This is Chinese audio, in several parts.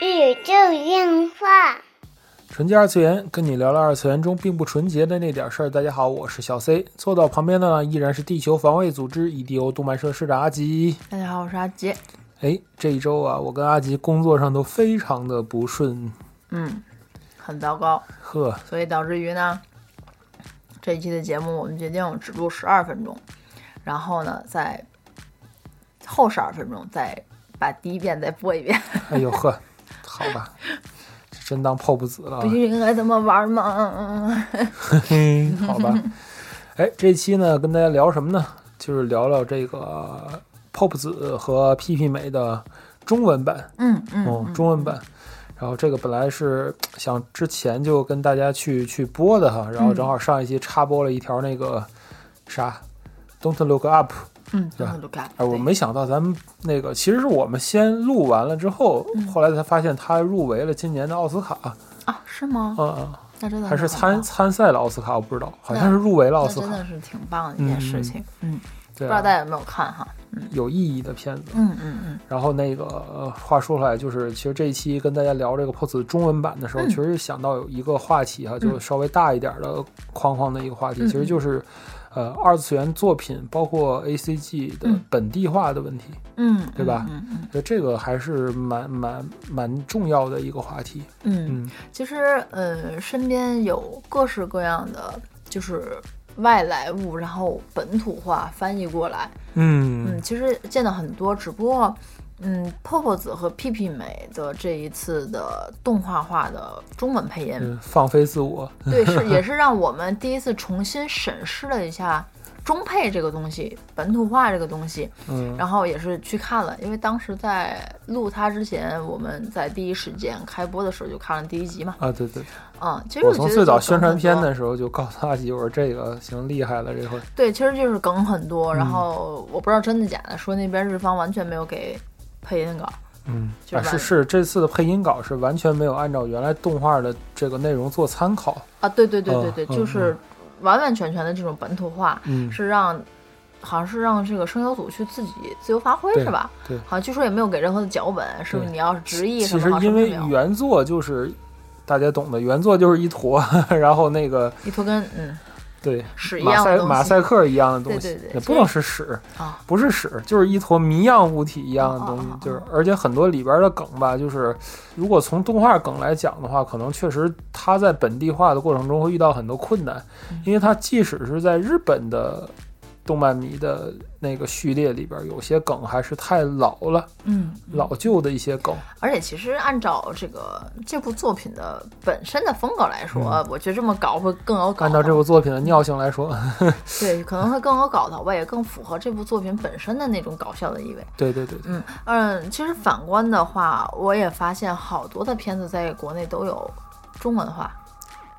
宇宙电话。纯洁二次元，跟你聊聊二次元中并不纯洁的那点事儿。大家好，我是小 C，坐到旁边的呢依然是地球防卫组织 EDO 动漫社社长阿吉。大家好，我是阿吉。哎，这一周啊，我跟阿吉工作上都非常的不顺，嗯，很糟糕，呵，所以导致于呢，这一期的节目我们决定只录十二分钟，然后呢，在后十二分钟再把第一遍再播一遍。哎呦呵，好吧，这真当 POP 子了不。应该这么玩吗？嘿，好吧。哎，这期呢，跟大家聊什么呢？就是聊聊这个 POP 子和 PP 美的中文版。嗯嗯哦，嗯中文版。然后这个本来是想之前就跟大家去去播的哈，然后正好上一期插播了一条那个啥，Don't Look Up，嗯，对吧。哎，我没想到咱们那个其实是我们先录完了之后，嗯。后来才发现他入围了今年的奥斯卡，啊，是吗？嗯嗯，那真的还是参参赛了奥斯卡，我不知道，好像是入围了奥斯卡。真的，是挺棒的一件事情。嗯，不对啊，知道大家有没有看哈？有意义的片子。嗯嗯嗯。然后那个呃话说回来，就是其实这一期跟大家聊这个 POS 中文版的时候，嗯。其实想到有一个话题哈，就稍微大一点的框框的一个话题，嗯其实就是呃二次元作品包括 A C G 的嗯本地化的问题，嗯，对吧嗯嗯这个还是蛮蛮蛮重要的一个话题。嗯嗯。嗯其实，呃，身边有各式各样的，就是外来物，然后本土化翻译过来。嗯嗯，其实见到很多，只不过，嗯，泡泡子和屁屁美的这一次的动画化的中文配音，嗯，放飞自我，对，是也是让我们第一次重新审视了一下中配这个东西，本土化这个东西。嗯。然后也是去看了，因为当时在录它之前，我们在第一时间开播的时候就看了第一集嘛。啊对对，嗯，其实我从最早宣传片的时候就告诉阿吉，我说这个行厉害了，这回。对，其实就是梗很多，然嗯。后我不知道真的假的，说那边日方完全没有给配音稿，嗯，啊，是就是是，这次的配音稿是完全没有按照原来动画的这个内容做参考。啊，对对对对对，就是完完全全的这种本土化，嗯，是让好像是让这个声优组去自己自由发挥是吧？对。好像据说也没有给任何的脚本，是不是你要是直译什其么其实因为原作就是大家懂的，原作就是一坨，然后那个一坨跟嗯对屎一马赛样的东西马赛克一样的东西，对对对也不能是屎，啊，不是屎，就是一坨谜样物体一样的东西就是而且很多里边的梗吧，就是如果从动画梗来讲的话，可能确实它在本地化的过程中会遇到很多困难，嗯因为它即使是在日本的动漫迷的那个序列里边，有些梗还是太老了，嗯，老旧的一些梗。而且其实按照这个这部作品的本身的风格来说，我觉得这么搞会更有搞按照这部作品的尿性来说，对，可能会更有搞头吧，也更符合这部作品本身的那种搞笑的意味。对对对对，嗯嗯，其实反观的话，我也发现好多的片子在国内都有中文化，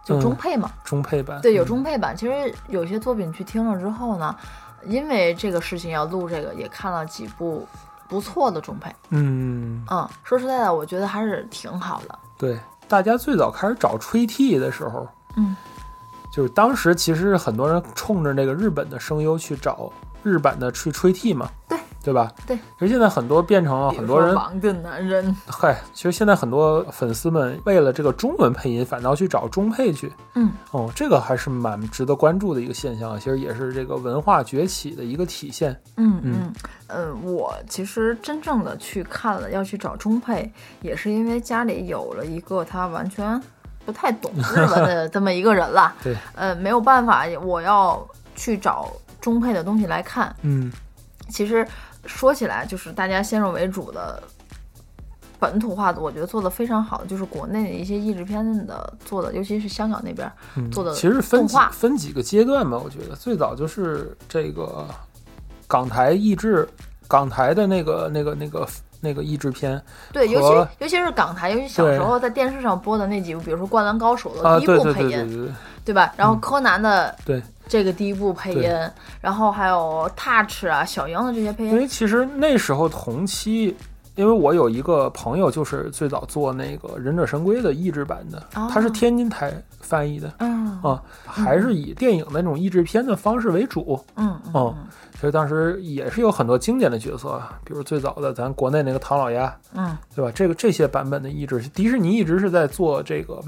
就中配嘛。中配版对，有嗯中配版。其实有些作品去听了之后呢，因为这个事情要录这个，也看了几部不错的中配。嗯，嗯，说实在的，我觉得还是挺好的。对，大家最早开始找吹替的时候，嗯，就是当时其实很多人冲着那个日本的声优去找日版的去吹替嘛，对对吧？对。其实现在很多变成了很多人，说王的男人，嗨，其实现在很多粉丝们为了这个中文配音，反倒去找中配去。嗯，哦，这个还是蛮值得关注的一个现象，其实也是这个文化崛起的一个体现。嗯嗯嗯呃，我其实真正的去看了要去找中配，也是因为家里有了一个他完全不太懂日文的这么一个人了。对，呃，没有办法，我要去找中配的东西来看。嗯其实说起来，就是大家先入为主的本土化的，我觉得做的非常好的，就是国内的一些译制片的做的，尤其是香港那边嗯，做的其实分几分几个阶段吧，我觉得最早就是这个港台译制，港台的那个那个那个那个译制片对，尤其尤其是港台，尤其小时候在电视上播的那几部，比如说《灌篮高手》啊，的第一部配音，对对对对，对吧？然后柯南的对。这个第一部配音，然后还有 Touch 啊、小樱的这些配音，因为其实那时候同期因为我有一个朋友，就是最早做那个《忍者神龟》的译制版的，哦。他是天津台翻译的嗯。啊，还是以电影的那种译制片的方式为主。嗯嗯哦所以当时也是有很多经典的角色，啊比如最早的咱国内那个唐老鸭，嗯。对吧？这个这些版本的译制，迪士尼一直是在做这个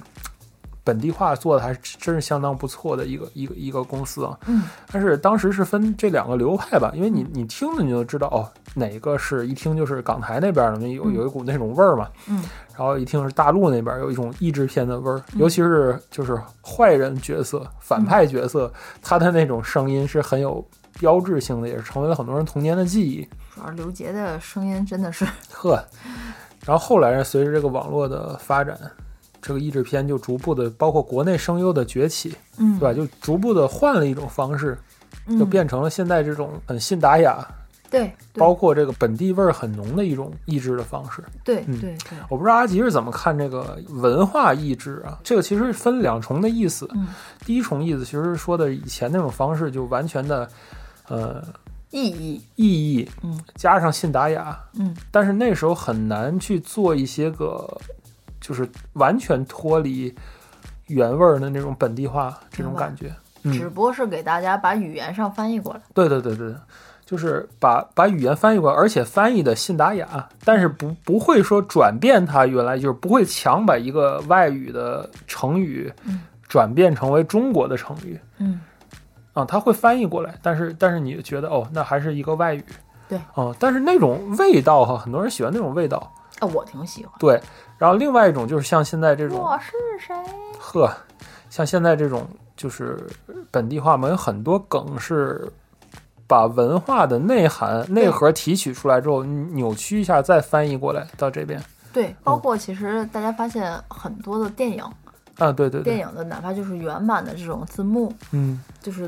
本地化，做的还是真是相当不错的一个一个一个公司啊。嗯。但是当时是分这两个流派吧，因为你你听着你就知道哦，哪个是一听就是港台那边的，有有一股那种味儿嘛。嗯。然后一听是大陆那边有一种译制片的味儿，尤其是就是坏人角色、反派角色，他的那种声音是很有标志性的，也是成为了很多人童年的记忆。主要刘杰的声音真的是，呵，然后后来随着这个网络的发展，这个译制片就逐步的，包括国内声优的崛起，嗯对吧？就逐步的换了一种方式，嗯就变成了现在这种很信达雅，对，对包括这个本地味儿很浓的一种译制的方式。对嗯对对，我不知道阿吉是怎么看这个文化译制啊？这个其实分两重的意思。嗯第一重意思其实说的以前那种方式就完全的，呃，意义，意义嗯加上信达雅，嗯但是那时候很难去做一些个，就是完全脱离原味儿的那种本地化这种感觉。嗯，只不过是给大家把语言上翻译过来。对对对对，就是把把语言翻译过来，而且翻译的信达雅，但是不不会说转变它原来就是不会强把一个外语的成语嗯转变成为中国的成语嗯啊，它会翻译过来，但是但是你觉得哦，那还是一个外语。对啊，但是那种味道哈，很多人喜欢那种味道。啊，我挺喜欢。对，然后另外一种就是像现在这种，我是谁？呵，像现在这种就是本地化嘛，有很多梗是把文化的内涵、内核提取出来之后，扭曲一下再翻译过来到这边。对，包括其实大家发现很多的电影，啊，对对对，电影的哪怕就是原版的这种字幕，嗯，就是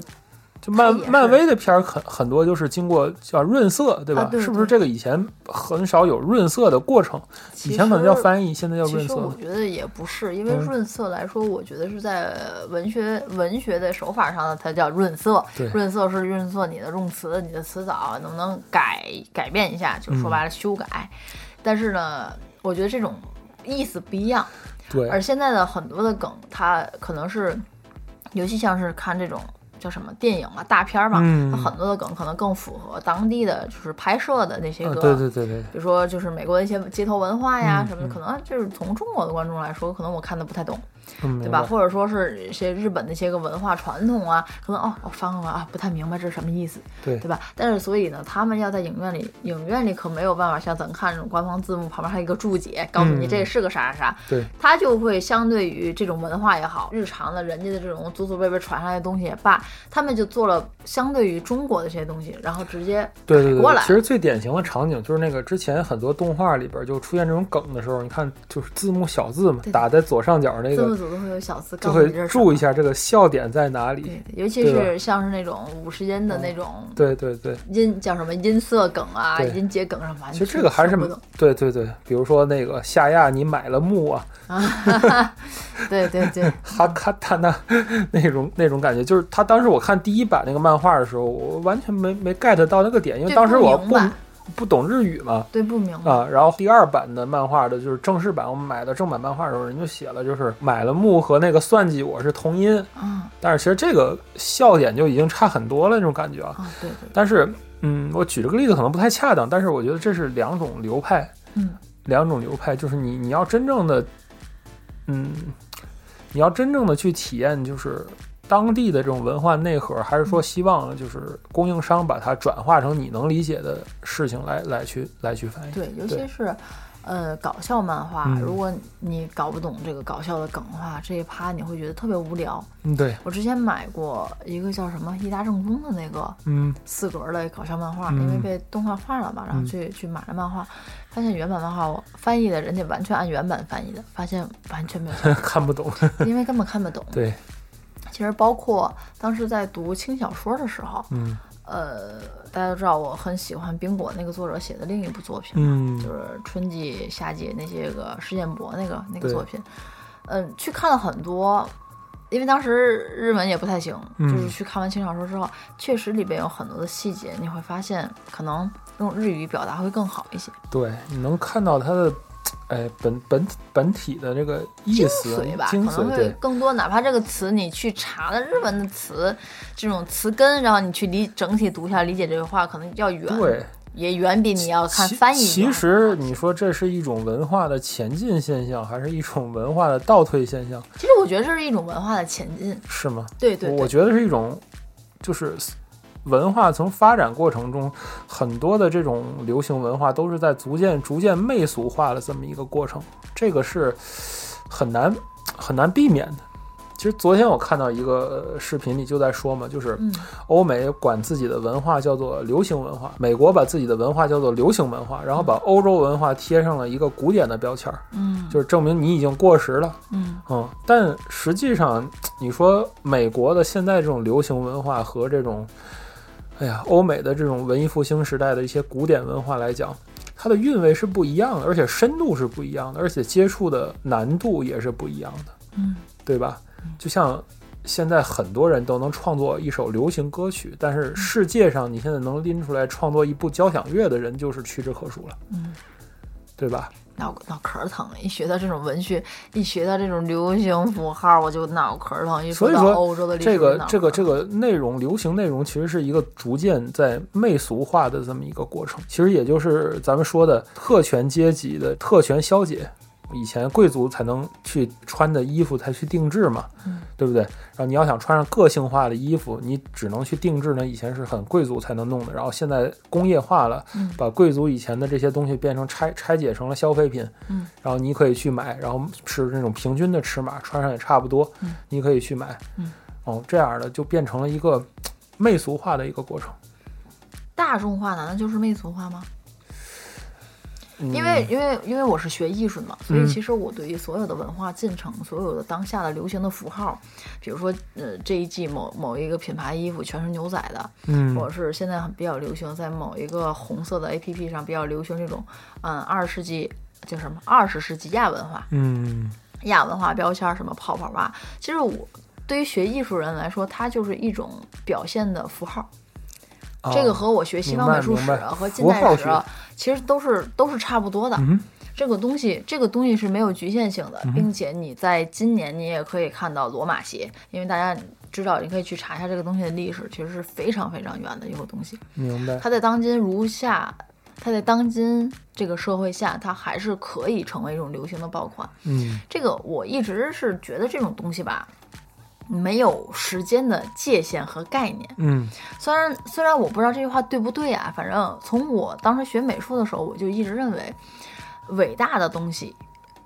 就漫漫威的片儿很很多就是经过叫润色，对吧？啊对是不是这个以前很少有润色的过程？以前可能叫翻译，现在叫其实润色我觉得也不是，因为嗯润色来说，我觉得是在文学文学的手法上呢，它叫润色。润色是润色你的用词、你的词藻，能不能改改变一下？就说嗯白了，修改。但是呢，我觉得这种意思不一样。对而现在的很多的梗，它可能是，尤其像是看这种叫什么电影嘛、大片儿嘛，嗯。它很多的梗可能更符合当地的就是拍摄的那些啊个，对对对对，比如说就是美国的一些街头文化呀嗯什么的，可能就是从中国的观众来说，可能我看的不太懂，嗯，对吧？或者说是一些日本的一些个文化传统啊，可能哦我翻过来啊不太明白这是什么意思，对对吧？但是所以呢，他们要在影院里，影院里可没有办法像咱看这种官方字幕旁边还有一个注解，告诉你嗯这是个啥啥啥，对，他就会相对于这种文化也好，日常的人家的这种祖祖辈辈传下来的东西也罢，他们就做了相对于中国的这些东西，然后直接对对对，过来其实最典型的场景就是那个之前很多动画里边就出现这种梗的时候，你看就是字幕小字嘛，对打在左上角那字都会有小字就告诉你这会注意一下这个笑点在哪里。对，尤其是像是那种五十音的那种对对对，音叫什么音色梗啊、音节梗上，完其实这个还是对对对，比如说那个夏亚，你买了木啊，对对对，哈卡塔那那种那种感觉，就是他当时我看第一版那个漫画的时候，我完全没没 get 到那个点，因为当时我不不懂日语嘛。对不明白。啊，然后第二版的漫画的就是正式版，我们买的正版漫画的时候，人就写了，就是买了木和那个算计我是同音，啊但是其实这个笑点就已经差很多了那种感觉啊。啊，对对，但是，嗯，我举这个例子可能不太恰当，但是我觉得这是两种流派，嗯两种流派，就是你你要真正的，嗯，你要真正的去体验，就是当地的这种文化内核，还是说希望就是供应商把它转化成你能理解的事情来来去来去翻译？对，尤其是。呃，搞笑漫画，嗯如果你搞不懂这个搞笑的梗的话，这一趴你会觉得特别无聊。嗯，对，我之前买过一个叫什么伊达正宗的那个嗯四格的搞笑漫画，嗯因为被动画化了嘛，然后嗯去去买了漫画，发现原版漫画我翻译的人家完全按原版翻译的，发现完全没有 看不懂，因为根本看不懂。对，其实包括当时在读轻小说的时候，嗯呃，大家都知道我很喜欢冰果那个作者写的另一部作品嘛，嗯就是春季、夏季那些个事件簿那个那个作品，嗯、去看了很多。因为当时日文也不太行，嗯就是去看完轻小说之后，确实里边有很多的细节，你会发现可能用日语表达会更好一些。对，你能看到它的，哎，本本本体的这个意精思髓吧，精髓，可能会，更多。哪怕这个词你去查了日文的词，这种词根，然后你去理整体读一下来理解这句话，可能要远，对，也远比你要看翻译其要实你说这是一种文化的前进现象，还是一种文化的倒退现象，其实我觉得这是一种文化的前进。是吗？对对对，我觉得是一种，就是文化从发展过程中，很多的这种流行文化都是在逐渐逐渐媚俗化的这么一个过程，这个是很难很难避免的。其实昨天我看到一个呃视频里就在说嘛，就是嗯欧美管自己的文化叫做流行文化，美国把自己的文化叫做流行文化，然后把欧洲文化贴上了一个古典的标签儿，嗯就是证明你已经过时了。嗯嗯，但实际上，你说美国的现在这种流行文化和这种，哎呀，欧美的这种文艺复兴时代的一些古典文化来讲，它的韵味是不一样的，而且深度是不一样的，而且接触的难度也是不一样的，嗯对吧？就像现在很多人都能创作一首流行歌曲，但是世界上你现在能拎出来创作一部交响乐的人就是屈指可数了，嗯，对吧？脑脑壳儿疼，一学到这种文学，一学到这种流行符号，我就脑壳儿疼。一说到欧洲的历史，这个这个这个内容，流行内容其实是一个逐渐在媚俗化的这么一个过程。其实也就是咱们说的特权阶级的特权消解。以前贵族才能去穿的衣服才去定制嘛，嗯对不对？然后你要想穿上个性化的衣服，你只能去定制呢。以前是很贵族才能弄的，然后现在工业化了，嗯把贵族以前的这些东西变成拆拆解成了消费品，嗯，然后你可以去买，然后是那种平均的尺码，穿上也差不多，嗯你可以去买，嗯，哦，这样的就变成了一个 媚俗化的一个过程。大众化难道就是媚俗化吗？嗯因为因为因为我是学艺术的嘛，所以嗯。其实我对于所有的文化进程，所有的当下的流行的符号，比如说呃这一季某某一个品牌衣服全是牛仔的，嗯。或者是现在很比较流行，在某一个红色的 A P P 上比较流行这种嗯二十世纪叫什么二十世纪亚文化嗯。亚文化标签儿什么泡泡袜，其实我对于学艺术人来说，它就是一种表现的符号。哦。这个和我学西方美术史和近代史啊，其实都是都是差不多的。嗯这个东西，这个东西是没有局限性的，并且你在今年你也可以看到罗马鞋，因为大家知道，你可以去查一下这个东西的历史，其实是非常非常远的一个东西。明白它在当今如下，它在当今这个社会下，它还是可以成为一种流行的爆款。嗯这个我一直是觉得这种东西吧，没有时间的界限和概念。嗯虽然虽然我不知道这句话对不对啊，反正从我当时学美术的时候，我就一直认为，伟大的东西，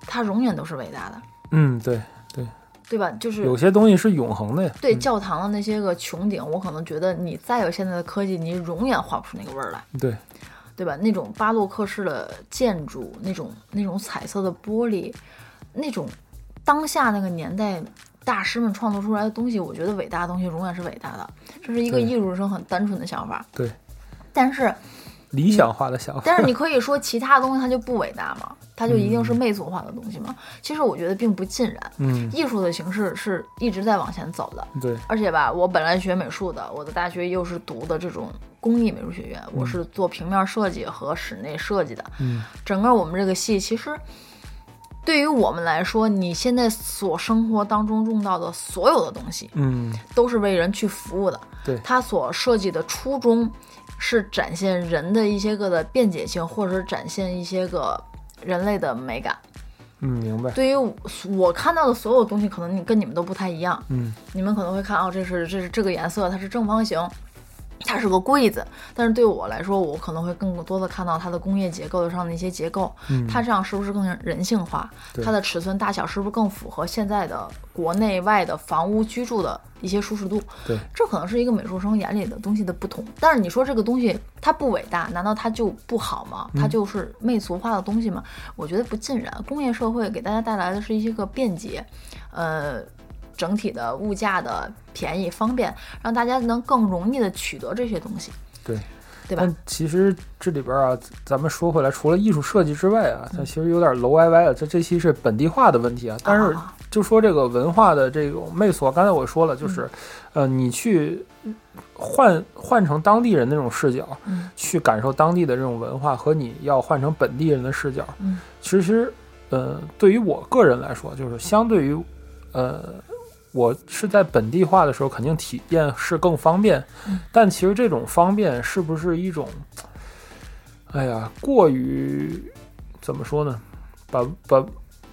它永远都是伟大的，嗯，对对，对吧？就是有些东西是永恒的呀。对嗯教堂的那些个穹顶，我可能觉得你再有现在的科技，你永远画不出那个味儿来，对，对吧？那种巴洛克式的建筑，那种那种彩色的玻璃，那种当下那个年代。大师们创作出来的东西，我觉得伟大的东西永远是伟大的，这是一个艺术生很单纯的想法。对，但是理想化的想法。但是你可以说其他东西它就不伟大吗？它就一定是媚俗化的东西吗？其实我觉得并不尽然。嗯，艺术的形式是一直在往前走的，对，而且吧，我本来学美术的，我的大学又是读的这种工艺美术学院，我是做平面设计和室内设计的。嗯整个我们这个系其实。对于我们来说，你现在所生活当中用到的所有的东西，嗯都是为人去服务的。对它所设计的初衷是展现人的一些个的便捷性，或者是展现一些个人类的美感。嗯，明白。对于我我看到的所有东西，可能你跟你们都不太一样。嗯你们可能会看哦，这是这是这个颜色，它是正方形。它是个柜子，但是对我来说，我可能会更多的看到它的工业结构上的一些结构，嗯，它这样是不是更人性化？它的尺寸大小是不是更符合现在的国内外的房屋居住的一些舒适度？对，这可能是一个美术生眼里的东西的不同。但是你说这个东西它不伟大，难道它就不好吗？它就是媚俗化的东西吗？我觉得不尽然。工业社会给大家带来的是一些个便捷，呃。整体的物价的便宜方便，让大家能更容易的取得这些东西。对，对吧？但其实这里边啊，咱们说回来，除了艺术设计之外啊，它其实有点楼歪歪的。这这期是本地化的问题啊，但是啊就说这个文化的这种媚俗，刚才我说了，就是，嗯呃，你去换换成当地人那种视角，嗯去感受当地的这种文化，和你要换成本地人的视角，嗯其实，呃，对于我个人来说，就是相对于，呃，我是在本地化的时候，肯定体验是更方便，嗯但其实这种方便是不是一种，哎呀，过于怎么说呢？把把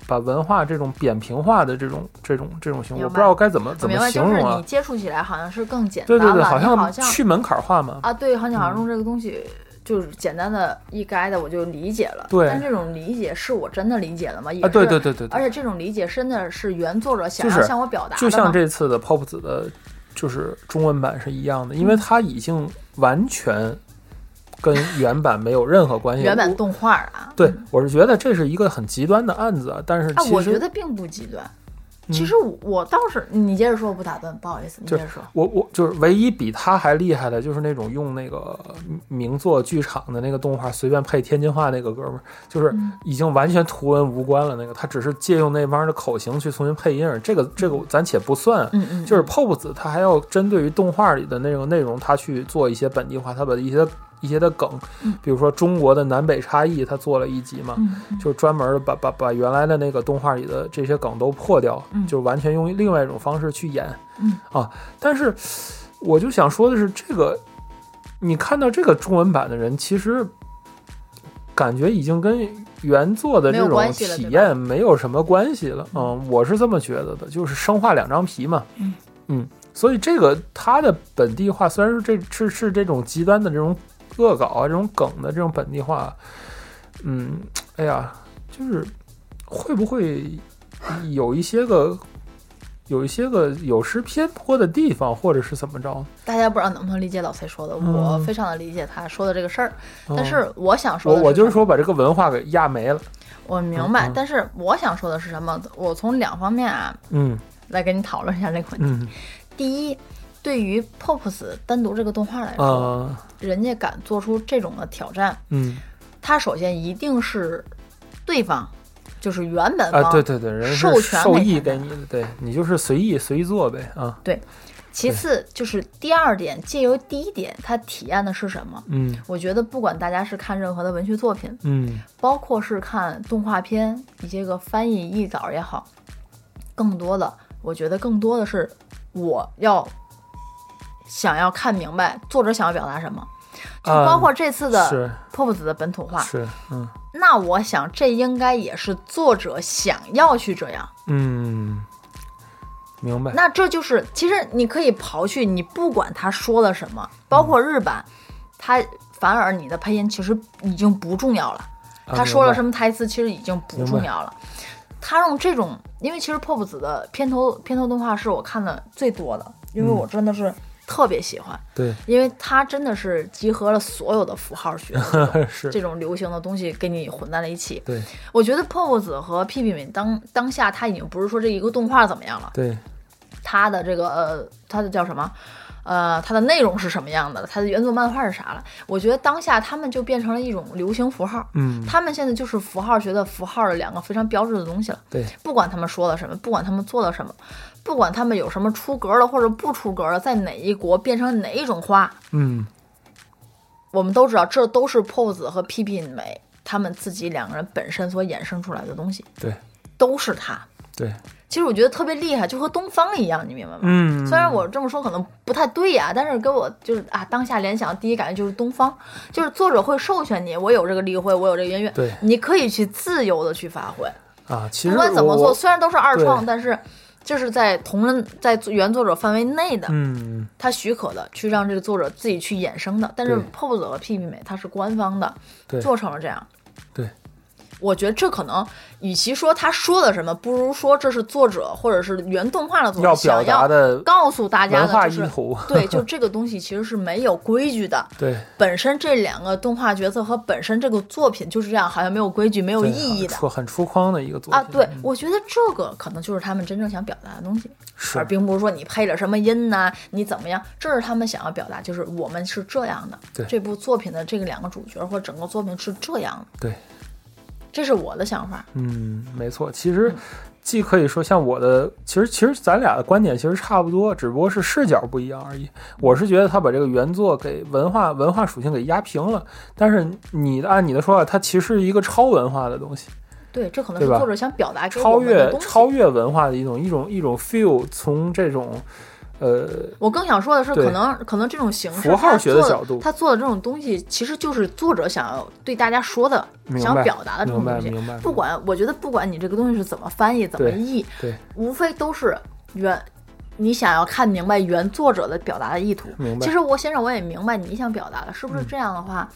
把文化这种扁平化的这种这种这种行为，我不知道该怎么怎么明白，就是形容啊？你接触起来好像是更简单了，对对对，好你好像去门槛化嘛。啊，对，好像好像用这个东西。就是简单的一概的，我就理解了。对但这种理解是我真的理解了吗？也啊，对对对对对而，且这种理解真的是原作者想要向我表达的就像这次的 Pop 子的，就是中文版是一样的，因为它已经完全跟原版没有任何关系。原版动画啊，对我是觉得这是一个很极端的案子啊，但是啊，我其实觉得并不极端。嗯其实我我倒是，你接着说，我不打断，不好意思，你接着说。我我就是唯一比他还厉害的，就是那种用那个名作剧场的那个动画随便配天津话那个哥们儿，就是嗯已经完全图文无关了。那个他只是借用那帮人的口型去重新配音儿，这个这个咱且不算。嗯嗯，就是 Pop 子他还要针对于动画里的那种内容，他去做一些本地化，他把一些一些的梗嗯，比如说中国的南北差异，他做了一集嘛，就是专门把把把原来的那个动画里的这些梗都破掉，嗯就完全用另外一种方式去演。嗯啊，但是我就想说的是，这个你看到这个中文版的人，其实感觉已经跟原作的这种体验没有什么关系了。嗯，我是这么觉得的，就是生化两张皮嘛。嗯嗯，所以这个它的本地化虽然是这是是这种极端的这种恶搞啊，这种梗的这种本地化，嗯，哎呀，就是会不会有一些个有一些个有失偏颇的地方，或者是怎么着？大家不知道能不能理解老崔说的，嗯我非常的理解他说的这个事儿。嗯但是我想说我就是说把这个文化给压没了。我明白。但是我想说的是什么？我从两方面啊嗯来跟你讨论一下这个问题。嗯第一，对于 Pops 单独这个动画来说，啊。人家敢做出这种的挑战，嗯。他首先一定是对方，就是原本啊，方对对对，人授权授意给你的，对你就是随意随意做呗啊。对其次就是第二点，借由第一点，他体验的是什么？嗯。我觉得不管大家是看任何的文学作品，嗯。包括是看动画片，你这个翻译译稿也好，更多的，我觉得更多的是我要想要看明白作者想要表达什么，就啊包括这次的是 Pop 子的本土化。是嗯那我想这应该也是作者想要去这样。嗯，明白。那这就是，其实你可以刨去你不管他说了什么，包括日版，他反而你的配音其实已经不重要了。啊他说了什么？台词，其实已经不重要了。他用这种，因为其实破布子的片头片头动画是我看的最多的，因为嗯我真的是特别喜欢，对，因为它真的是集合了所有的符号学 是。这种流行的东西给你混在了一起。对。我觉得 Pop 子和屁屁们当当下他已经不是说这一个动画怎么样了，对。它的这个呃，它的叫什么？呃，它的内容是什么样的了？它的原作漫画是啥了？我觉得当下他们就变成了一种流行符号，嗯他们现在就是符号学的符号的两个非常标志的东西了。对不管他们说了什么，不管他们做了什么，不管他们有什么出格了或者不出格了，在哪一国变成哪一种花，嗯我们都知道，这都是 pose 和 P P 美他们自己两个人本身所衍生出来的东西，对都是他。对。其实我觉得特别厉害，就和东方一样，你明白吗？嗯，虽然我这么说可能不太对呀、但是给我就是啊，当下联想第一感觉就是东方，就是作者会授权你，我有这个例会，我有这个音乐，对。你可以去自由的去发挥，啊，其实不管怎么做，虽然都是二创，但是这是在同人在原作者范围内的，嗯。他许可的去让这个作者自己去衍生的，但是对。pose 和 P P 美它是官方的，对。做成了这样。对，我觉得这可能，与其说他说的什么，不如说这是作者或者是原动画的作者要表想要达的告诉大家的，就是 对，就这个东西其实是没有规矩的。对，本身这两个动画角色和本身这个作品就是这样，好像没有规矩、没有意义的。很出很出框的一个作品。啊。对，我觉得这个可能就是他们真正想表达的东西，是。而并不是说你配了什么音呐、你怎么样，这是他们想要表达，就是我们是这样的。对。这部作品的这个两个主角或者整个作品是这样的，对，这是我的想法。嗯，没错。其实既可以说像我的，其实其实咱俩的观点其实差不多，只不过是视角不一样而已。我是觉得他把这个原作给文化文化属性给压平了，但是你的按你的说法，它其实是一个超文化的东西，对，这可能是作者想表达超越。超越文化的一种一种一种 feel，从这种呃我更想说的是，可能可能这种形式，符号他做学的角度他做的这种东西，其实就是作者想要对大家说的、想表达的这种东西。不管我觉得，不管你这个东西是怎么翻译、怎么译，对无非都是原你想要看明白原作者的表达的意图。其实我先生我也明白你想表达的，是不是嗯这样的话，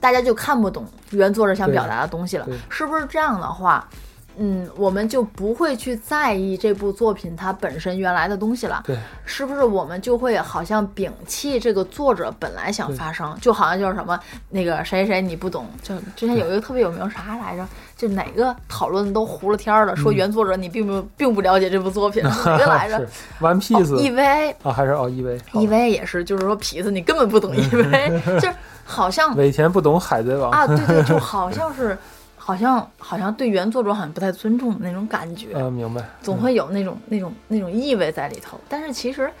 大家就看不懂原作者想表达的东西了？是不是这样的话？嗯，我们就不会去在意这部作品它本身原来的东西了。对。是不是我们就会好像摒弃这个作者本来想发生，就好像就是什么那个谁谁你不懂，就之前有一个特别有名啥来着，就哪个讨论都糊了天儿了，说嗯原作者你并不并不了解这部作品，是 哪个来着？是？One 哦 Piece、，EVA 啊，还是哦 EV EVA 也是，就是说痞子你根本不懂 EVA，就是好像尾田不懂海贼王。啊，对对，就好像是。好像好像对原作者好像不太尊重的那种感觉，呃，明白，总会有那种那种那种意味在里头。但是其实，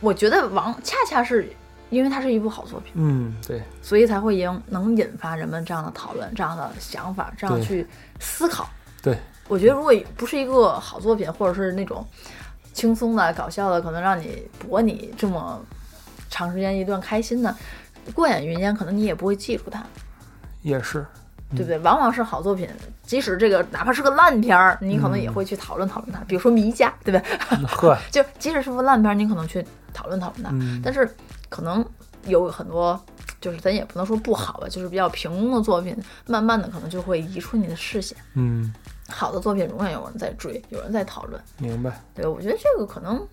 我觉得王恰恰是因为它是一部好作品，嗯，对所以才会引能引发人们这样的讨论、这样的想法、这样去思考。对，我觉得如果不是一个好作品，或者是那种轻松的、搞笑的，可能让你博你这么长时间一段开心的，过眼云烟，可能你也不会记住它。也是，对不对？往往是好作品，即使这个哪怕是个烂片儿，你可能也会去讨论讨论它。比如说《迷家》，对不对？呵，就即使是部烂片儿，你可能去讨论讨论它。嗯，但是可能有很多，就是咱也不能说不好吧，就是比较平庸的作品，慢慢的可能就会移出你的视线。嗯，好的作品永远有人在追，有人在讨论。明白，对，我觉得这个可能，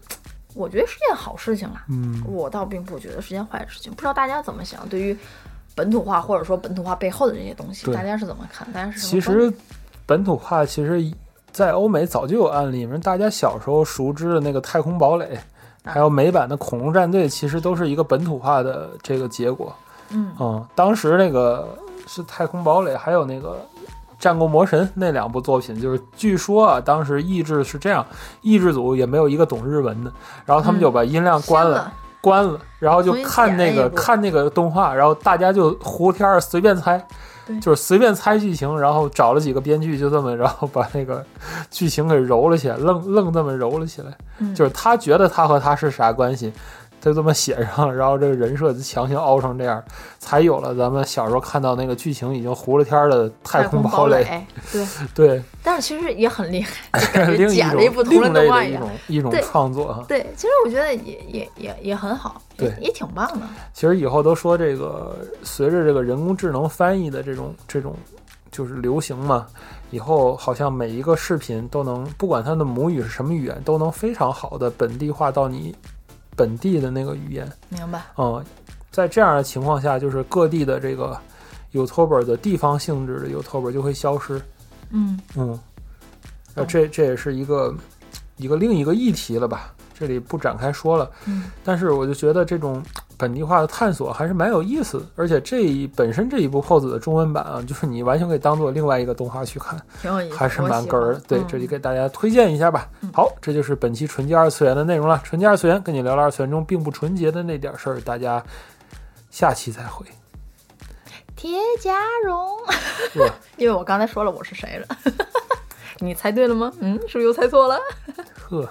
我觉得是件好事情啦。嗯，我倒并不觉得是件坏事情，不知道大家怎么想？对于本土化或者说本土化背后的这些东西，大家是怎么看？大家是其实本土化其实在欧美早就有案例，嘛，大家小时候熟知的那个《太空堡垒》，啊还有美版的《恐龙战队》，其实都是一个本土化的这个结果。嗯嗯，当时那个是《太空堡垒》，还有那个。战国魔神那两部作品，就是据说啊，当时译制是这样，译制组也没有一个懂日文的，然后他们就把音量关了关了，然后就看那个看那个动画，然后大家就胡天儿随便猜，就是随便猜剧情，然后找了几个编剧，就这么然后把那个剧情给揉了起来，愣愣这么揉了起来，嗯。就是他觉得他和他是啥关系。就这么写上，然后这个人设就强行凹成这样，才有了咱们小时候看到那个剧情已经糊了天儿的《太空堡垒》。对，对，但是其实也很厉害，剪了一部同另人动画一样类的一种。一种创作哈。对，其实我觉得也也也也很好，对也挺棒的。其实以后都说这个，随着这个人工智能翻译的这种这种就是流行嘛，以后好像每一个视频都能，不管它的母语是什么语言，都能非常好的本地化到你本地的那个语言。明白？嗯，在这样的情况下，就是各地的这个 YouTuber 的地方性质的 YouTuber 就会消失。嗯，嗯，那懂这这也是一个一个另一个议题了吧？这里不展开说了。嗯，但是我就觉得这种本地化的探索还是蛮有意思的，而且这一本身这一部 pose 的中文版啊，就是你完全可以当做另外一个动画去看，挺有意思，还是蛮哏儿的。对，嗯这里给大家推荐一下吧。嗯好，这就是本期纯洁二次元的内容了。纯洁二次元跟你聊聊二次元中并不纯洁的那点事儿，大家下期再会。铁甲绒，呵因为我刚才说了我是谁了，你猜对了吗？嗯，是不是又猜错了？呵。